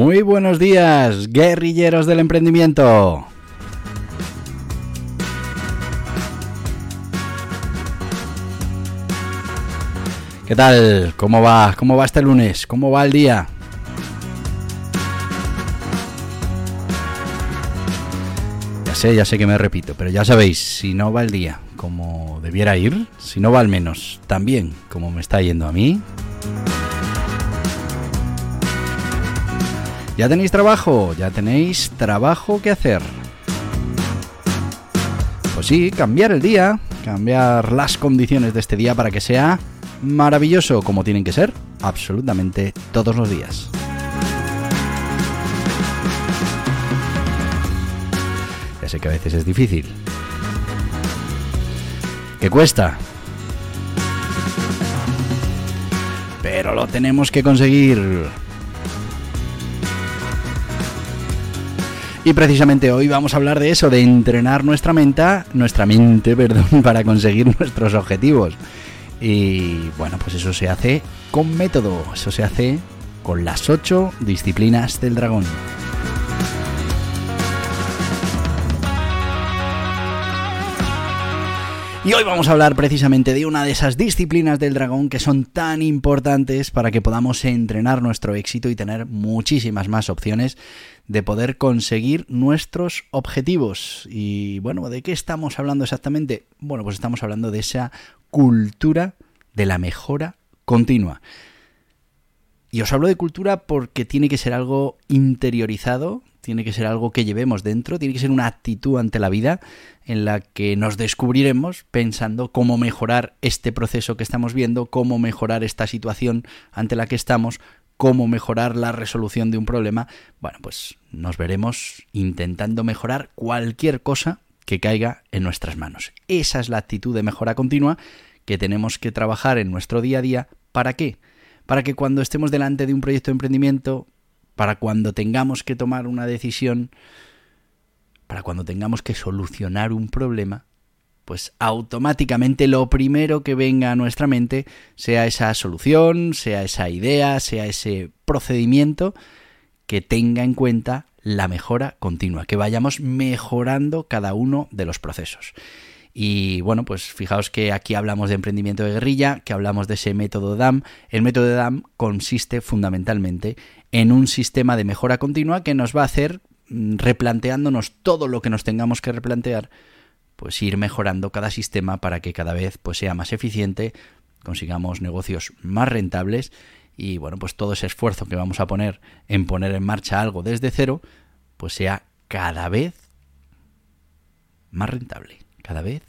Muy buenos días, guerrilleros del emprendimiento. ¿Qué tal? ¿Cómo va? ¿Cómo va este lunes? ¿Cómo va el día? Ya sé, ya sé que me repito, pero ya sabéis, si no va el día como debiera ir, si no va al menos tan bien como me está yendo a mí, Ya tenéis trabajo, ya tenéis trabajo que hacer. Pues sí, cambiar el día, cambiar las condiciones de este día para que sea maravilloso como tienen que ser absolutamente todos los días. Ya sé que a veces es difícil. Que cuesta. Pero lo tenemos que conseguir. Y precisamente hoy vamos a hablar de eso, de entrenar nuestra mente, nuestra mente, perdón, para conseguir nuestros objetivos. Y bueno, pues eso se hace con método, eso se hace con las ocho disciplinas del dragón. Y hoy vamos a hablar precisamente de una de esas disciplinas del dragón que son tan importantes para que podamos entrenar nuestro éxito y tener muchísimas más opciones de poder conseguir nuestros objetivos. Y bueno, ¿de qué estamos hablando exactamente? Bueno, pues estamos hablando de esa cultura de la mejora continua. Y os hablo de cultura porque tiene que ser algo interiorizado, tiene que ser algo que llevemos dentro, tiene que ser una actitud ante la vida en la que nos descubriremos pensando cómo mejorar este proceso que estamos viendo, cómo mejorar esta situación ante la que estamos, cómo mejorar la resolución de un problema, bueno, pues nos veremos intentando mejorar cualquier cosa que caiga en nuestras manos. Esa es la actitud de mejora continua que tenemos que trabajar en nuestro día a día. ¿Para qué? Para que cuando estemos delante de un proyecto de emprendimiento, para cuando tengamos que tomar una decisión, para cuando tengamos que solucionar un problema, pues automáticamente lo primero que venga a nuestra mente sea esa solución, sea esa idea, sea ese procedimiento que tenga en cuenta la mejora continua, que vayamos mejorando cada uno de los procesos. Y bueno, pues fijaos que aquí hablamos de emprendimiento de guerrilla, que hablamos de ese método DAM. El método DAM consiste fundamentalmente en un sistema de mejora continua que nos va a hacer mm, replanteándonos todo lo que nos tengamos que replantear pues ir mejorando cada sistema para que cada vez pues sea más eficiente, consigamos negocios más rentables y bueno, pues todo ese esfuerzo que vamos a poner en poner en marcha algo desde cero, pues sea cada vez más rentable, cada vez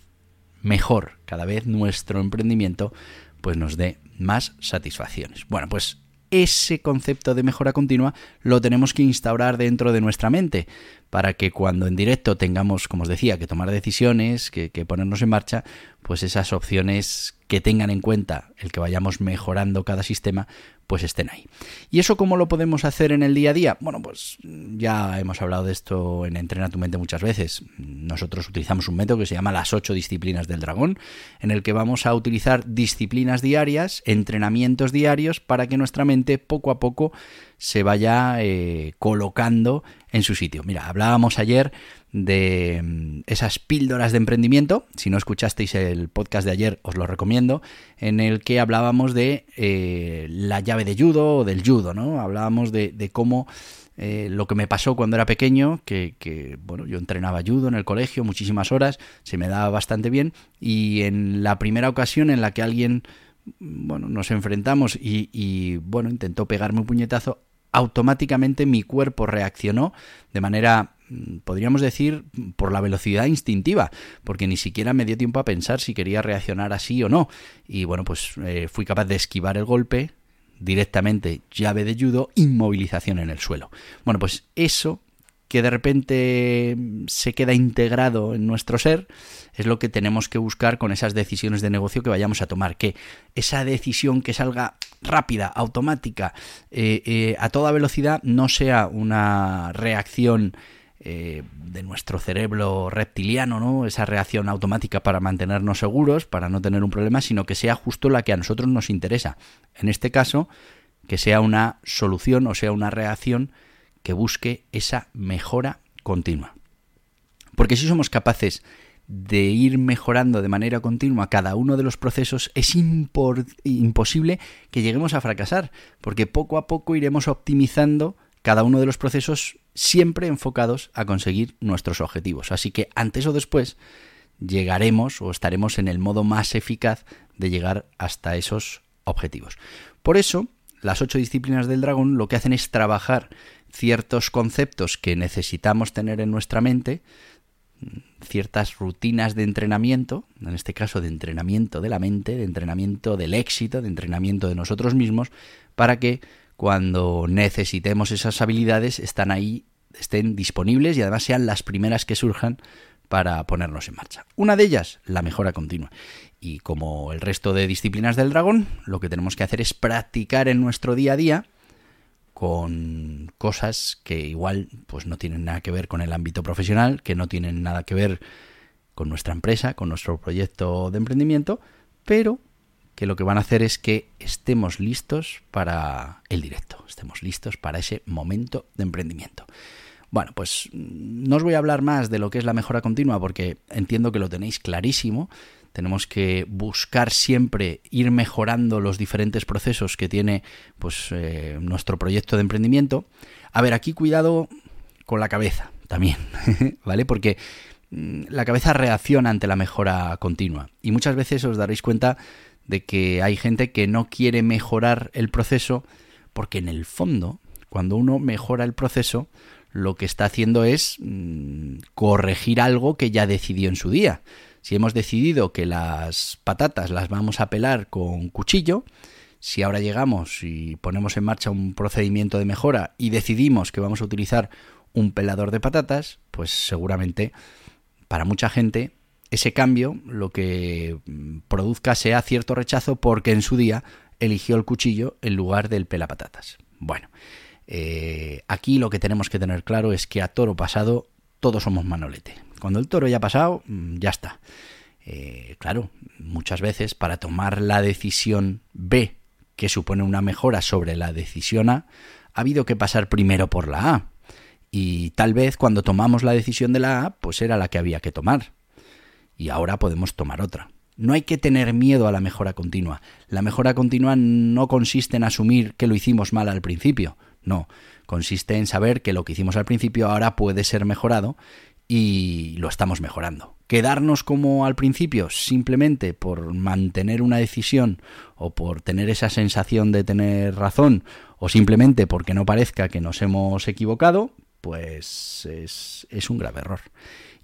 mejor, cada vez nuestro emprendimiento pues nos dé más satisfacciones. Bueno, pues ese concepto de mejora continua lo tenemos que instaurar dentro de nuestra mente para que cuando en directo tengamos, como os decía, que tomar decisiones, que, ponernos en marcha, pues esas opciones que tengan en cuenta el que vayamos mejorando cada sistema, pues estén ahí. ¿Y eso cómo lo podemos hacer en el día a día? Bueno, pues ya hemos hablado de esto en Entrena tu mente muchas veces. Nosotros utilizamos un método que se llama las ocho disciplinas del dragón, en el que vamos a utilizar disciplinas diarias, entrenamientos diarios, para que nuestra mente poco a poco se vaya eh, colocando en su sitio. Mira, hablábamos ayer de mm, esas píldoras de emprendimiento. Si no escuchasteis el podcast de ayer, os lo recomiendo, en el que hablábamos de eh, la llave de judo o del judo, ¿no? Hablábamos de, cómo eh, lo que me pasó cuando era pequeño, que, bueno, yo entrenaba judo en el colegio muchísimas horas, se me daba bastante bien, y en la primera ocasión en la que alguien bueno, nos enfrentamos y, bueno, intentó pegarme un puñetazo, automáticamente mi cuerpo reaccionó de manera podríamos decir, por la velocidad instintiva, porque ni siquiera me dio tiempo a pensar si quería reaccionar así o no. Y bueno, pues eh, fui capaz de esquivar el golpe directamente, llave de judo, inmovilización en el suelo. Bueno, pues eso que de repente se queda integrado en nuestro ser, es lo que tenemos que buscar con esas decisiones de negocio que vayamos a tomar. Que esa decisión que salga rápida, automática, eh, eh, a toda velocidad, no sea una reacción eh, de nuestro cerebro reptiliano, ¿no? Esa reacción automática para mantenernos seguros, para no tener un problema, sino que sea justo la que a nosotros nos interesa. En este caso, que sea una solución o sea una reacción que busque esa mejora continua. Porque si somos capaces de ir mejorando de manera continua cada uno de los procesos, es imposible que lleguemos a fracasar, porque poco a poco iremos optimizando cada uno de los procesos siempre enfocados a conseguir nuestros objetivos. Así que antes o después llegaremos o estaremos en el modo más eficaz de llegar hasta esos objetivos. Por eso, las ocho disciplinas del dragón lo que hacen es trabajar ciertos conceptos que necesitamos tener en nuestra mente, ciertas rutinas de entrenamiento, en este caso de entrenamiento de la mente, de entrenamiento del éxito, de entrenamiento de nosotros mismos, para que cuando necesitemos esas habilidades están ahí, estén disponibles y además sean las primeras que surjan para ponernos en marcha. Una de ellas, la mejora continua. Y como el resto de disciplinas del dragón, lo que tenemos que hacer es practicar en nuestro día a día con cosas que igual pues no tienen nada que ver con el ámbito profesional, que no tienen nada que ver con nuestra empresa, con nuestro proyecto de emprendimiento, pero que lo que van a hacer es que estemos listos para el directo, estemos listos para ese momento de emprendimiento. Bueno, pues no os voy a hablar más de lo que es la mejora continua porque entiendo que lo tenéis clarísimo, tenemos que buscar siempre ir mejorando los diferentes procesos que tiene pues eh, nuestro proyecto de emprendimiento. A ver, aquí cuidado con la cabeza también, ¿vale? Porque mm, la cabeza reacciona ante la mejora continua y muchas veces os daréis cuenta de que hay gente que no quiere mejorar el proceso porque en el fondo, cuando uno mejora el proceso, lo que está haciendo es mm, corregir algo que ya decidió en su día. Si hemos decidido que las patatas las vamos a pelar con cuchillo, si ahora llegamos y ponemos en marcha un procedimiento de mejora y decidimos que vamos a utilizar un pelador de patatas, pues seguramente para mucha gente ese cambio lo que produzca sea cierto rechazo porque en su día eligió el cuchillo en lugar del pelapatatas. Bueno, eh, aquí lo que tenemos que tener claro es que a toro pasado todos somos manolete. Cuando el toro ya ha pasado, mm, ya está. Eh, claro, muchas veces para tomar la decisión B, que supone una mejora sobre la decisión A, ha habido que pasar primero por la A. Y tal vez cuando tomamos la decisión de la A, pues era la que había que tomar. Y ahora podemos tomar otra. No hay que tener miedo a la mejora continua. La mejora continua no consiste en asumir que lo hicimos mal al principio. No, consiste en saber que lo que hicimos al principio ahora puede ser mejorado y lo estamos mejorando. Quedarnos como al principio simplemente por mantener una decisión o por tener esa sensación de tener razón o simplemente porque no parezca que nos hemos equivocado, pues es, es un grave error.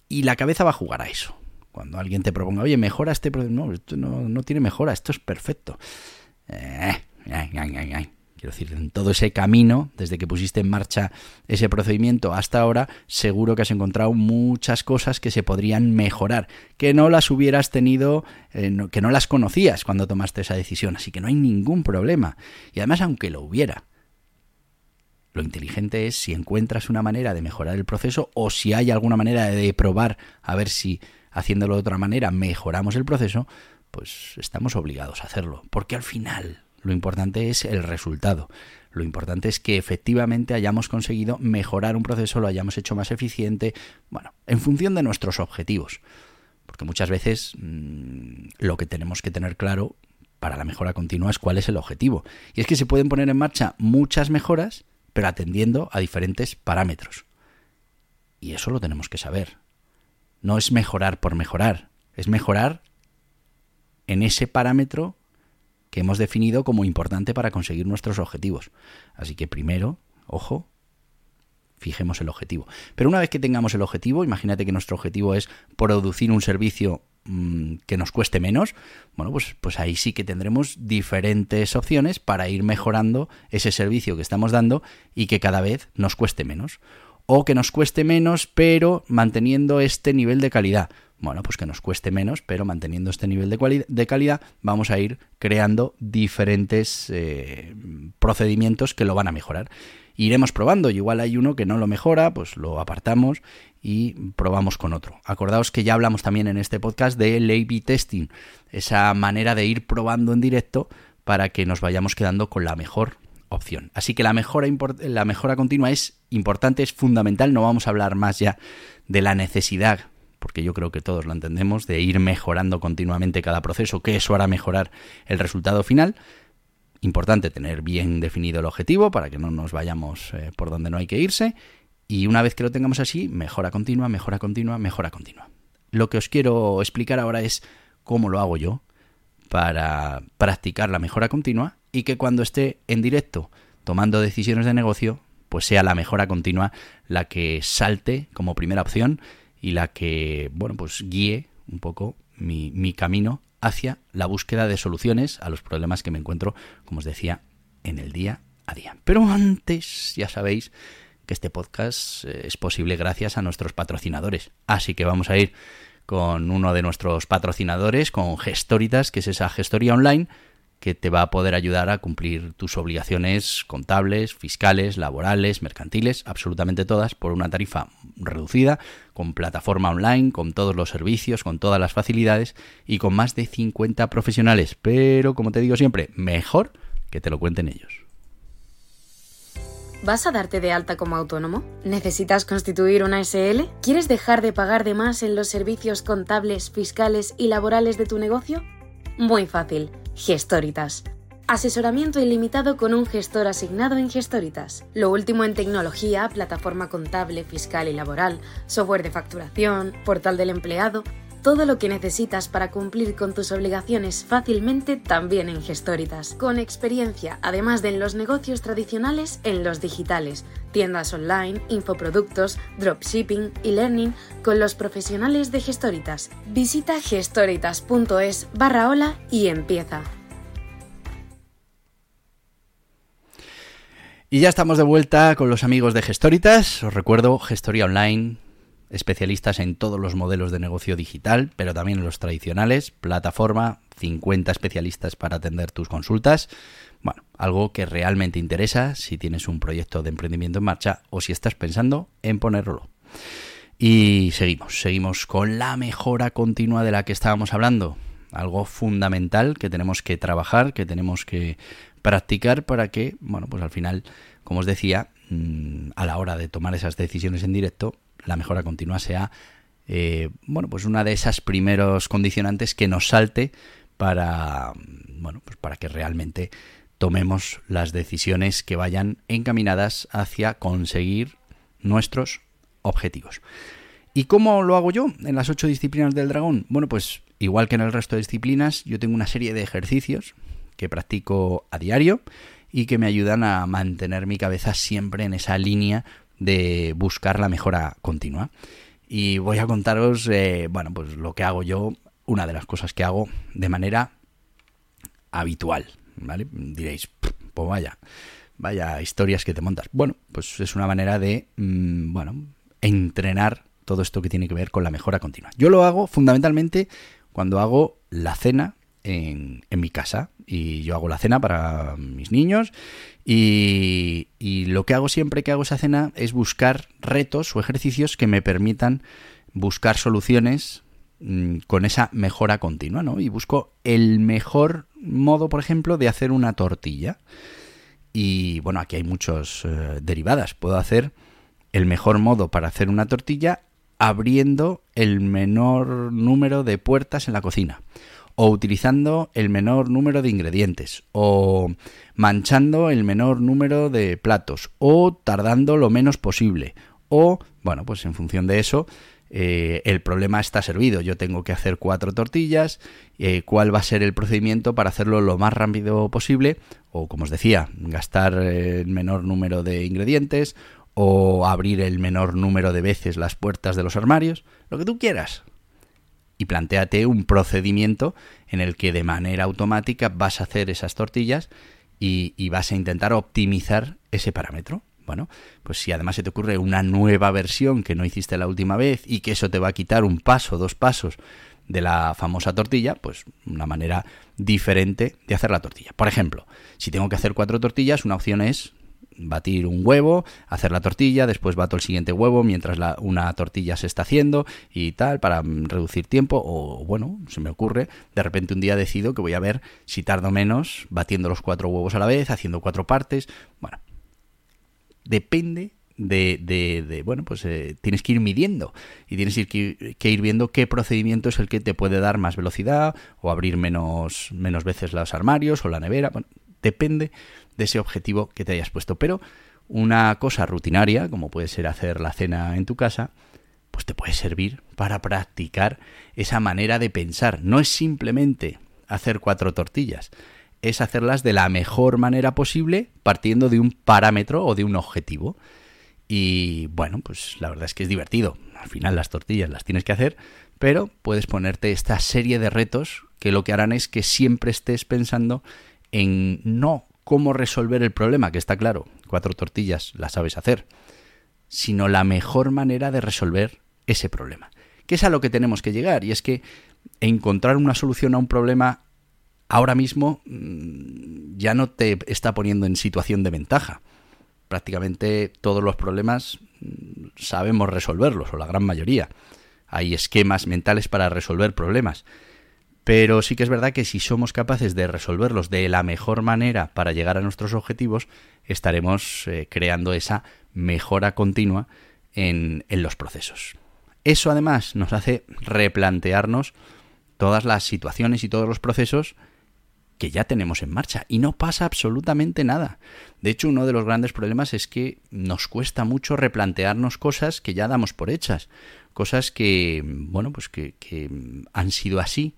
Y la cabeza va a jugar a eso. Cuando alguien te proponga, oye, mejora este... No, esto no, no tiene mejora, esto es perfecto. Eh, Quiero decir, en todo ese camino, desde que pusiste en marcha ese procedimiento hasta ahora, seguro que has encontrado muchas cosas que se podrían mejorar, que no las hubieras tenido, eh, que no las conocías cuando tomaste esa decisión, así que no hay ningún problema. Y además, aunque lo hubiera, lo inteligente es si encuentras una manera de mejorar el proceso o si hay alguna manera de probar a ver si haciéndolo de otra manera mejoramos el proceso, pues estamos obligados a hacerlo, porque al final lo importante es el resultado. Lo importante es que efectivamente hayamos conseguido mejorar un proceso, lo hayamos hecho más eficiente, bueno, en función de nuestros objetivos. Porque muchas veces mmm, lo que tenemos que tener claro para la mejora continua es cuál es el objetivo. Y es que se pueden poner en marcha muchas mejoras, pero atendiendo a diferentes parámetros. Y eso lo tenemos que saber. No es mejorar por mejorar, es mejorar en ese parámetro que hemos definido como importante para conseguir nuestros objetivos. Así que primero, ojo, fijemos el objetivo. Pero una vez que tengamos el objetivo, imagínate que nuestro objetivo es producir un servicio mm, que nos cueste menos, bueno, pues, pues ahí sí que tendremos diferentes opciones para ir mejorando ese servicio que estamos dando y que cada vez nos cueste menos. O que nos cueste menos, pero manteniendo este nivel de calidad. Bueno, pues que nos cueste menos, pero manteniendo este nivel de, calidad, vamos a ir creando diferentes eh, procedimientos que lo van a mejorar iremos probando. Y igual hay uno que no lo mejora, pues lo apartamos y probamos con otro. Acordaos que ya hablamos también en este podcast de A-B testing, esa manera de ir probando en directo para que nos vayamos quedando con la mejor opción. Así que la mejora, continua es importante, es fundamental. No vamos a hablar más ya de la necesidad porque yo creo que todos lo entendemos, de ir mejorando continuamente cada proceso, que eso hará mejorar el resultado final, Importante tener bien definido el objetivo para que no nos vayamos eh, por donde no hay que irse. Y una vez que lo tengamos así, mejora continua, mejora continua, mejora continua. Lo que os quiero explicar ahora es cómo lo hago yo para practicar la mejora continua y que cuando esté en directo tomando decisiones de negocio, pues sea la mejora continua la que salte como primera opción y la que, bueno, pues guíe un poco mi, mi camino hacia la búsqueda de soluciones a los problemas que me encuentro, como os decía, en el día a día. Pero antes, ya sabéis que este podcast eh, es posible gracias a nuestros patrocinadores. Así que vamos a ir con uno de nuestros patrocinadores, con Gestoritas, que es esa gestoría online que te va a poder ayudar a cumplir tus obligaciones contables, fiscales, laborales, mercantiles, absolutamente todas, por una tarifa reducida, con plataforma online, con todos los servicios, con todas las facilidades y con más de 50 profesionales. Pero, como te digo siempre, mejor que te lo cuenten ellos. ¿Vas a darte de alta como autónomo? ¿Necesitas constituir una SL? ¿Quieres dejar de pagar de más en los servicios contables, fiscales y laborales de tu negocio? Muy fácil Gestoritas. Asesoramiento ilimitado con un gestor asignado en Gestoritas. Lo último en tecnología, plataforma contable, fiscal y laboral, software de facturación, portal del empleado, todo lo que necesitas para cumplir con tus obligaciones fácilmente también en Gestoritas. Con experiencia, además de en los negocios tradicionales, en los digitales, tiendas online, infoproductos, dropshipping y learning con los profesionales de Gestoritas. Visita gestoritas.es barra hola y empieza. Y ya estamos de vuelta con los amigos de Gestoritas. Os recuerdo, Gestoría Online, especialistas en todos los modelos de negocio digital, pero también en los tradicionales, plataforma, 50 especialistas para atender tus consultas. Bueno, algo que realmente interesa si tienes un proyecto de emprendimiento en marcha o si estás pensando en ponerlo. Y seguimos, seguimos con la mejora continua de la que estábamos hablando. Algo fundamental que tenemos que trabajar, que tenemos que practicar para que, bueno, pues al final, como os decía, mm, a la hora de tomar esas decisiones en directo, la mejora continua sea, eh, bueno, pues una de esas primeros condicionantes que nos salte para, bueno, pues para que realmente tomemos las decisiones que vayan encaminadas hacia conseguir nuestros objetivos. ¿Y cómo lo hago yo en las ocho disciplinas del dragón? Bueno, pues igual que en el resto de disciplinas, yo tengo una serie de ejercicios que practico a diario y que me ayudan a mantener mi cabeza siempre en esa línea de buscar la mejora continua. Y voy a contaros, eh, bueno, pues lo que hago yo, una de las cosas que hago de manera habitual, ¿vale? Diréis, pues vaya, vaya historias que te montas. Bueno, pues es una manera de, mm, bueno, entrenar todo esto que tiene que ver con la mejora continua. Yo lo hago fundamentalmente cuando hago la cena en, mi casa y yo hago la cena para mis niños y, lo que hago siempre que hago esa cena es buscar retos o ejercicios que me permitan buscar soluciones mm, con esa mejora continua, ¿no? Y busco el mejor modo, por ejemplo, de hacer una tortilla. Y bueno, aquí hay muchos eh, derivadas. Puedo hacer el mejor modo para hacer una tortilla abriendo el menor número de puertas en la cocina o utilizando el menor número de ingredientes, o manchando el menor número de platos, o tardando lo menos posible, o, bueno, pues en función de eso, eh, el problema está servido. Yo tengo que hacer cuatro tortillas, eh, cuál va a ser el procedimiento para hacerlo lo más rápido posible, o como os decía, gastar el menor número de ingredientes, o abrir el menor número de veces las puertas de los armarios, lo que tú quieras. Y planteate un procedimiento en el que de manera automática vas a hacer esas tortillas y, y vas a intentar optimizar ese parámetro. Bueno, pues si además se te ocurre una nueva versión que no hiciste la última vez y que eso te va a quitar un paso, dos pasos de la famosa tortilla, pues una manera diferente de hacer la tortilla. Por ejemplo, si tengo que hacer cuatro tortillas, una opción es batir un huevo, hacer la tortilla, después bato el siguiente huevo mientras la, una tortilla se está haciendo y tal, para reducir tiempo, o bueno, se me ocurre, de repente un día decido que voy a ver si tardo menos batiendo los cuatro huevos a la vez, haciendo cuatro partes, bueno, depende de, de, bueno, pues eh, tienes que ir midiendo y tienes que, que, ir viendo qué procedimiento es el que te puede dar más velocidad o abrir menos, menos veces los armarios o la nevera. Bueno, depende de ese objetivo que te hayas puesto. Pero una cosa rutinaria, como puede ser hacer la cena en tu casa, pues te puede servir para practicar esa manera de pensar. No es simplemente hacer cuatro tortillas, es hacerlas de la mejor manera posible partiendo de un parámetro o de un objetivo. Y bueno, pues la verdad es que es divertido. Al final las tortillas las tienes que hacer, pero puedes ponerte esta serie de retos que lo que harán es que siempre estés pensando en no cómo resolver el problema, que está claro, cuatro tortillas las sabes hacer, sino la mejor manera de resolver ese problema. Que es a lo que tenemos que llegar, y es que encontrar una solución a un problema ahora mismo mm, ya no te está poniendo en situación de ventaja prácticamente todos los problemas mm, sabemos resolverlos, o la gran mayoría. Hay esquemas mentales para resolver problemas. Pero sí que es verdad que si somos capaces de resolverlos de la mejor manera para llegar a nuestros objetivos, estaremos eh, creando esa mejora continua en, en los procesos. Eso además nos hace replantearnos todas las situaciones y todos los procesos que ya tenemos en marcha y no pasa absolutamente nada. De hecho, uno de los grandes problemas es que nos cuesta mucho replantearnos cosas que ya damos por hechas, cosas que, bueno, pues que, han sido así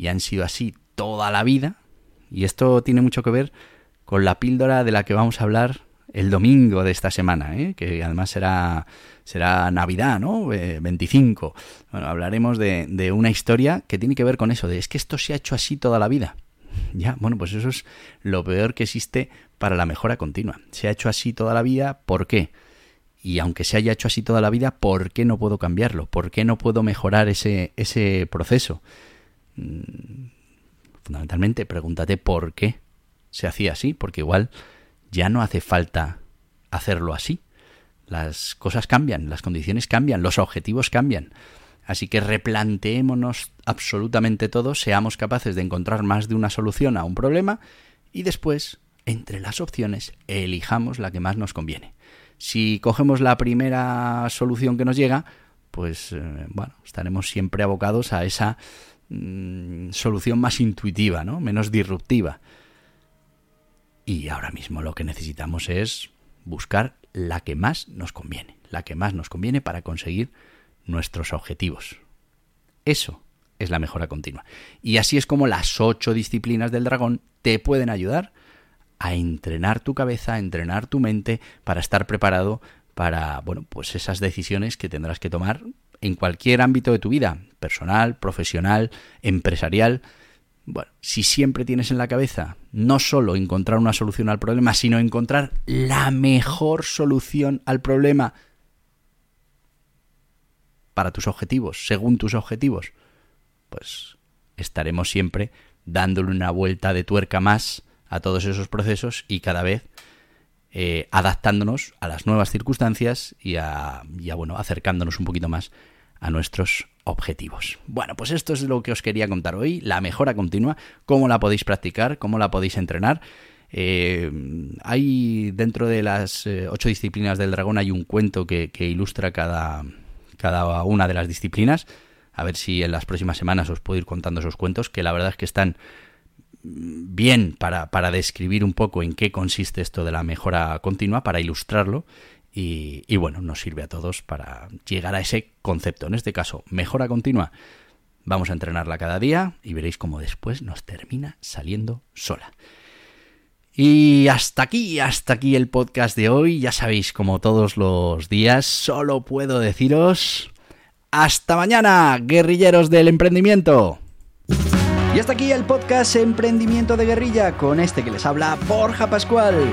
y han sido así toda la vida. Y esto tiene mucho que ver con la píldora de la que vamos a hablar el domingo de esta semana, ¿eh? que además será, será Navidad, ¿no? 25. Eh, bueno, hablaremos de, de una historia que tiene que ver con eso, de es que esto se ha hecho así toda la vida. Ya, bueno, pues eso es lo peor que existe para la mejora continua. Se ha hecho así toda la vida, ¿por qué? Y aunque se haya hecho así toda la vida, ¿por qué no puedo cambiarlo? ¿Por qué no puedo mejorar ese, ese proceso? Mm, fundamentalmente, pregúntate por qué se hacía así, porque igual ya no hace falta hacerlo así. Las cosas cambian, las condiciones cambian, los objetivos cambian. Así que replanteémonos absolutamente todo, seamos capaces de encontrar más de una solución a un problema y después, entre las opciones, elijamos la que más nos conviene. Si cogemos la primera solución que nos llega, pues eh, bueno, estaremos siempre abocados a esa mm, solución más intuitiva, ¿no? menos disruptiva. Y ahora mismo lo que necesitamos es buscar la que más nos conviene, la que más nos conviene para conseguir nuestros objetivos. Eso es la mejora continua. Y así es como las ocho disciplinas del dragón te pueden ayudar a entrenar tu cabeza, a entrenar tu mente para estar preparado para, bueno, pues esas decisiones que tendrás que tomar en cualquier ámbito de tu vida, personal, profesional, empresarial. Bueno, si siempre tienes en la cabeza no solo encontrar una solución al problema, sino encontrar la mejor solución al problema para tus objetivos, según tus objetivos, pues estaremos siempre dándole una vuelta de tuerca más a todos esos procesos y cada vez eh, adaptándonos a las nuevas circunstancias y a, bueno, acercándonos un poquito más a nuestros objetivos. Bueno, pues esto es lo que os quería contar hoy, la mejora continua, cómo la podéis practicar, cómo la podéis entrenar. Eh, hay dentro de las eh, ocho disciplinas del dragón hay un cuento que ilustra cada, cada una de las disciplinas. A ver si en las próximas semanas os puedo ir contando esos cuentos, que la verdad es que están bien para, para describir un poco en qué consiste esto de la mejora continua, para ilustrarlo. Y, bueno, nos sirve a todos para llegar a ese concepto. En este caso, mejora continua. Vamos a entrenarla cada día y veréis cómo después nos termina saliendo sola. Y hasta aquí, hasta aquí el podcast de hoy. Ya sabéis, como todos los días, solo puedo deciros hasta mañana, guerrilleros del emprendimiento. Y hasta aquí el podcast Emprendimiento de Guerrilla con este que les habla Borja Pascual.